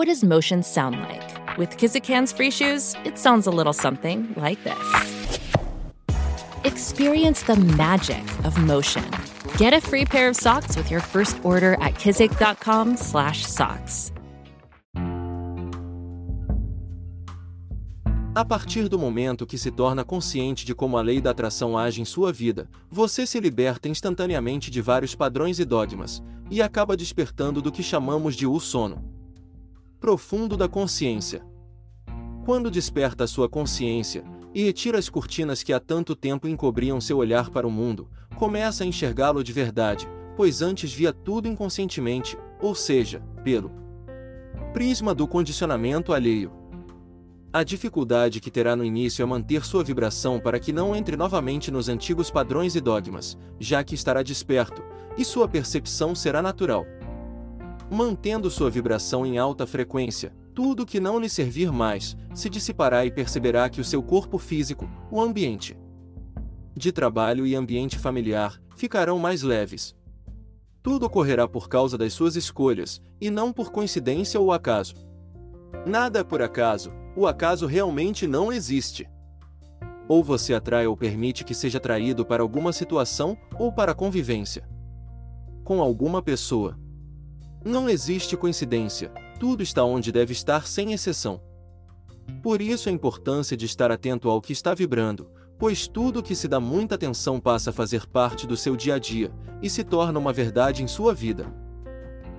What does motion sound like? With Kizikans free shoes, it sounds a little something like this. Experience the magic of motion. Get a free pair of socks with your first order at kizik.com/socks. A partir do momento que se torna consciente de como a lei da atração age em sua vida, você se liberta instantaneamente de vários padrões e dogmas, e acaba despertando do que chamamos de o sono profundo da consciência. Quando desperta sua consciência e retira as cortinas que há tanto tempo encobriam seu olhar para o mundo, começa a enxergá-lo de verdade, pois antes via tudo inconscientemente, ou seja, pelo prisma do condicionamento alheio. A dificuldade que terá no início é manter sua vibração para que não entre novamente nos antigos padrões e dogmas, já que estará desperto, e sua percepção será natural. Mantendo sua vibração em alta frequência, tudo que não lhe servir mais se dissipará e perceberá que o seu corpo físico, o ambiente de trabalho e ambiente familiar ficarão mais leves. Tudo ocorrerá por causa das suas escolhas, e não por coincidência ou acaso. Nada é por acaso, o acaso realmente não existe. Ou você atrai ou permite que seja atraído para alguma situação ou para a convivência com alguma pessoa. Não existe coincidência, tudo está onde deve estar sem exceção. Por isso a importância de estar atento ao que está vibrando, pois tudo que se dá muita atenção passa a fazer parte do seu dia a dia e se torna uma verdade em sua vida.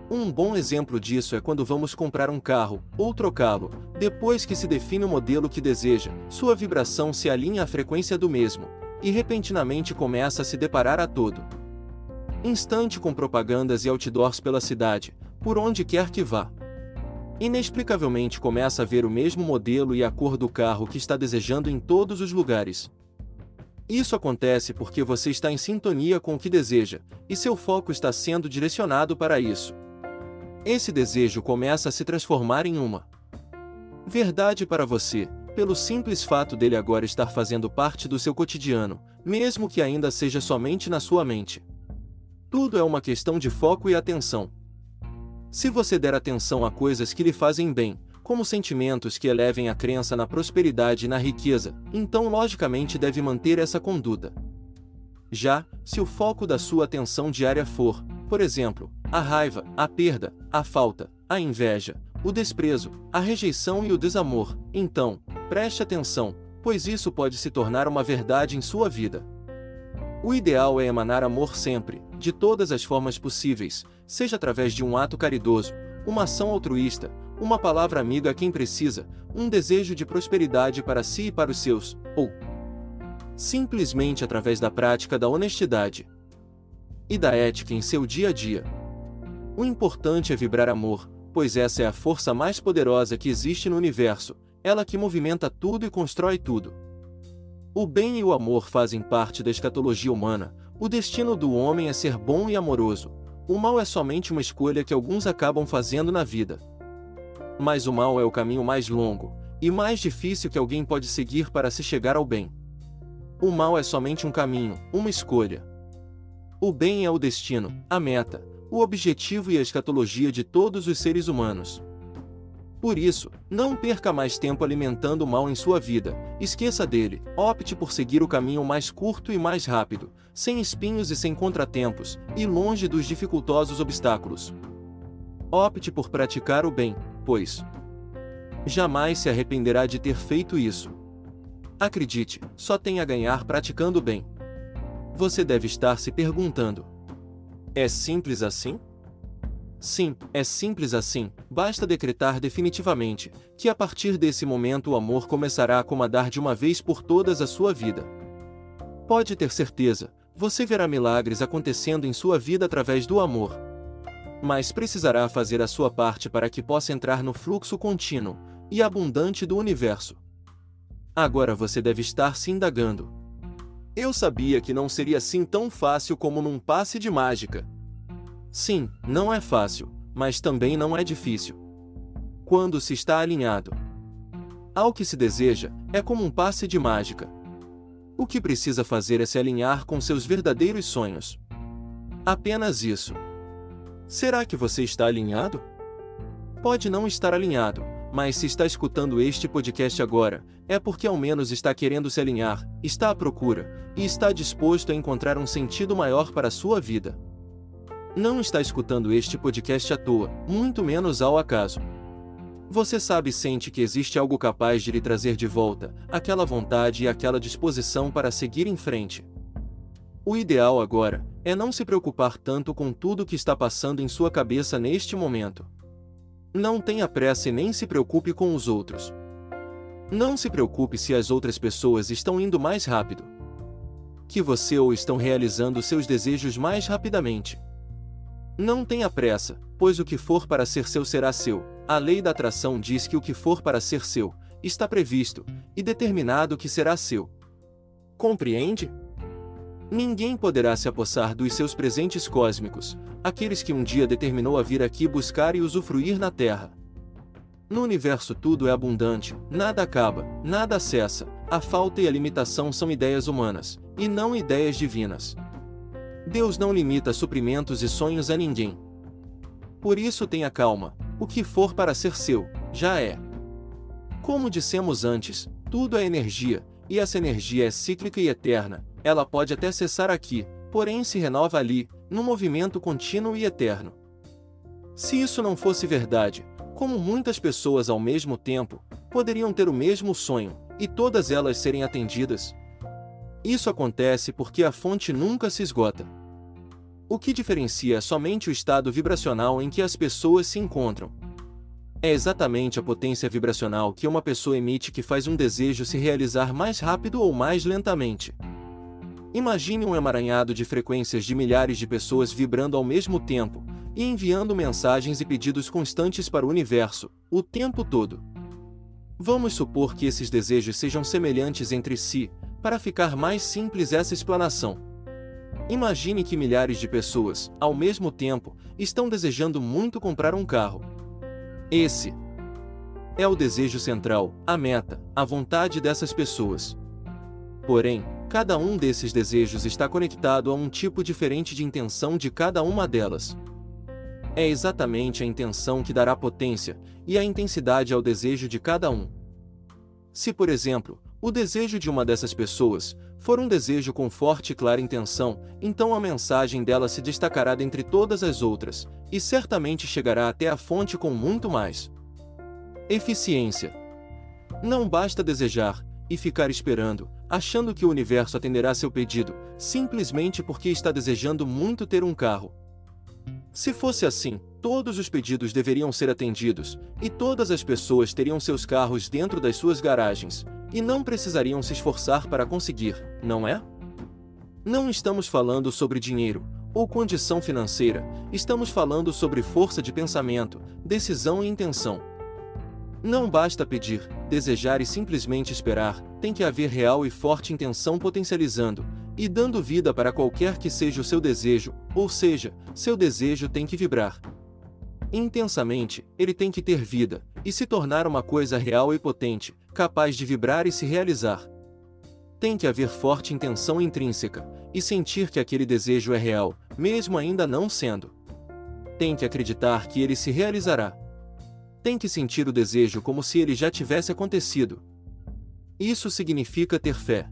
Um bom exemplo disso é quando vamos comprar um carro ou trocá-lo. Depois que se define o modelo que deseja, sua vibração se alinha à frequência do mesmo e repentinamente começa a se deparar a todo instante com propagandas e outdoors pela cidade, por onde quer que vá. Inexplicavelmente começa a ver o mesmo modelo e a cor do carro que está desejando em todos os lugares. Isso acontece porque você está em sintonia com o que deseja, e seu foco está sendo direcionado para isso. Esse desejo começa a se transformar em uma verdade para você, pelo simples fato dele agora estar fazendo parte do seu cotidiano, mesmo que ainda seja somente na sua mente. Tudo é uma questão de foco e atenção. Se você der atenção a coisas que lhe fazem bem, como sentimentos que elevem a crença na prosperidade e na riqueza, então logicamente deve manter essa conduta. Já, se o foco da sua atenção diária for, por exemplo, a raiva, a perda, a falta, a inveja, o desprezo, a rejeição e o desamor, então, preste atenção, pois isso pode se tornar uma verdade em sua vida. O ideal é emanar amor sempre, de todas as formas possíveis, seja através de um ato caridoso, uma ação altruísta, uma palavra amiga a quem precisa, um desejo de prosperidade para si e para os seus, ou simplesmente através da prática da honestidade e da ética em seu dia a dia. O importante é vibrar amor, pois essa é a força mais poderosa que existe no universo, ela que movimenta tudo e constrói tudo. O bem e o amor fazem parte da escatologia humana, o destino do homem é ser bom e amoroso. O mal é somente uma escolha que alguns acabam fazendo na vida. Mas o mal é o caminho mais longo e mais difícil que alguém pode seguir para se chegar ao bem. O mal é somente um caminho, uma escolha. O bem é o destino, a meta, o objetivo e a escatologia de todos os seres humanos. Por isso, não perca mais tempo alimentando o mal em sua vida, esqueça dele, opte por seguir o caminho mais curto e mais rápido, sem espinhos e sem contratempos, e longe dos dificultosos obstáculos. Opte por praticar o bem, pois jamais se arrependerá de ter feito isso. Acredite, só tem a ganhar praticando o bem. Você deve estar se perguntando: é simples assim? Sim, é simples assim, basta decretar definitivamente que a partir desse momento o amor começará a comandar de uma vez por todas a sua vida. Pode ter certeza, você verá milagres acontecendo em sua vida através do amor. mas precisará fazer a sua parte para que possa entrar no fluxo contínuo e abundante do universo. Agora você deve estar se indagando. Eu sabia que não seria assim tão fácil como num passe de mágica. Sim, não é fácil, mas também não é difícil. Quando se está alinhado ao que se deseja, é como um passe de mágica. O que precisa fazer é se alinhar com seus verdadeiros sonhos. Apenas isso. Será que você está alinhado? Pode não estar alinhado, mas se está escutando este podcast agora, é porque ao menos está querendo se alinhar, está à procura, e está disposto a encontrar um sentido maior para a sua vida. Não está escutando este podcast à toa, muito menos ao acaso. Você sabe e sente que existe algo capaz de lhe trazer de volta, aquela vontade e aquela disposição para seguir em frente. O ideal agora é não se preocupar tanto com tudo que está passando em sua cabeça neste momento. Não tenha pressa e nem se preocupe com os outros. Não se preocupe se as outras pessoas estão indo mais rápido que você ou estão realizando seus desejos mais rapidamente. Não tenha pressa, pois o que for para ser seu será seu. A lei da atração diz que o que for para ser seu está previsto e determinado que será seu. Compreende? Ninguém poderá se apossar dos seus presentes cósmicos, aqueles que um dia determinou a vir aqui buscar e usufruir na Terra. No universo tudo é abundante, nada acaba, nada cessa, a falta e a limitação são ideias humanas, e não ideias divinas. Deus não limita suprimentos e sonhos a ninguém. Por isso tenha calma, o que for para ser seu, já é. Como dissemos antes, tudo é energia, e essa energia é cíclica e eterna, ela pode até cessar aqui, porém se renova ali, num movimento contínuo e eterno. Se isso não fosse verdade, como muitas pessoas ao mesmo tempo poderiam ter o mesmo sonho, e todas elas serem atendidas? Isso acontece porque a fonte nunca se esgota. O que diferencia é somente o estado vibracional em que as pessoas se encontram. É exatamente a potência vibracional que uma pessoa emite que faz um desejo se realizar mais rápido ou mais lentamente. Imagine um emaranhado de frequências de milhares de pessoas vibrando ao mesmo tempo e enviando mensagens e pedidos constantes para o universo, o tempo todo. Vamos supor que esses desejos sejam semelhantes entre si, para ficar mais simples essa explanação. Imagine que milhares de pessoas, ao mesmo tempo, estão desejando muito comprar um carro. Esse é o desejo central, a meta, a vontade dessas pessoas. Porém, Cada um desses desejos está conectado a um tipo diferente de intenção de cada uma delas. É exatamente a intenção que dará potência e a intensidade ao desejo de cada um. Se, por exemplo, o desejo de uma dessas pessoas for um desejo com forte e clara intenção, então a mensagem dela se destacará dentre todas as outras, e certamente chegará até a fonte com muito mais eficiência. Não basta desejar e ficar esperando, achando que o universo atenderá seu pedido, simplesmente porque está desejando muito ter um carro. Se fosse assim, todos os pedidos deveriam ser atendidos, e todas as pessoas teriam seus carros dentro das suas garagens, e não precisariam se esforçar para conseguir, não é? Não estamos falando sobre dinheiro ou condição financeira, estamos falando sobre força de pensamento, decisão e intenção. Não basta pedir, desejar e simplesmente esperar, tem que haver real e forte intenção potencializando e dando vida para qualquer que seja o seu desejo, ou seja, seu desejo tem que vibrar. Intensamente, ele tem que ter vida e se tornar uma coisa real e potente, capaz de vibrar e se realizar. Tem que haver forte intenção intrínseca e sentir que aquele desejo é real, mesmo ainda não sendo. Tem que acreditar que ele se realizará tem que sentir o desejo como se ele já tivesse acontecido. Isso significa ter fé.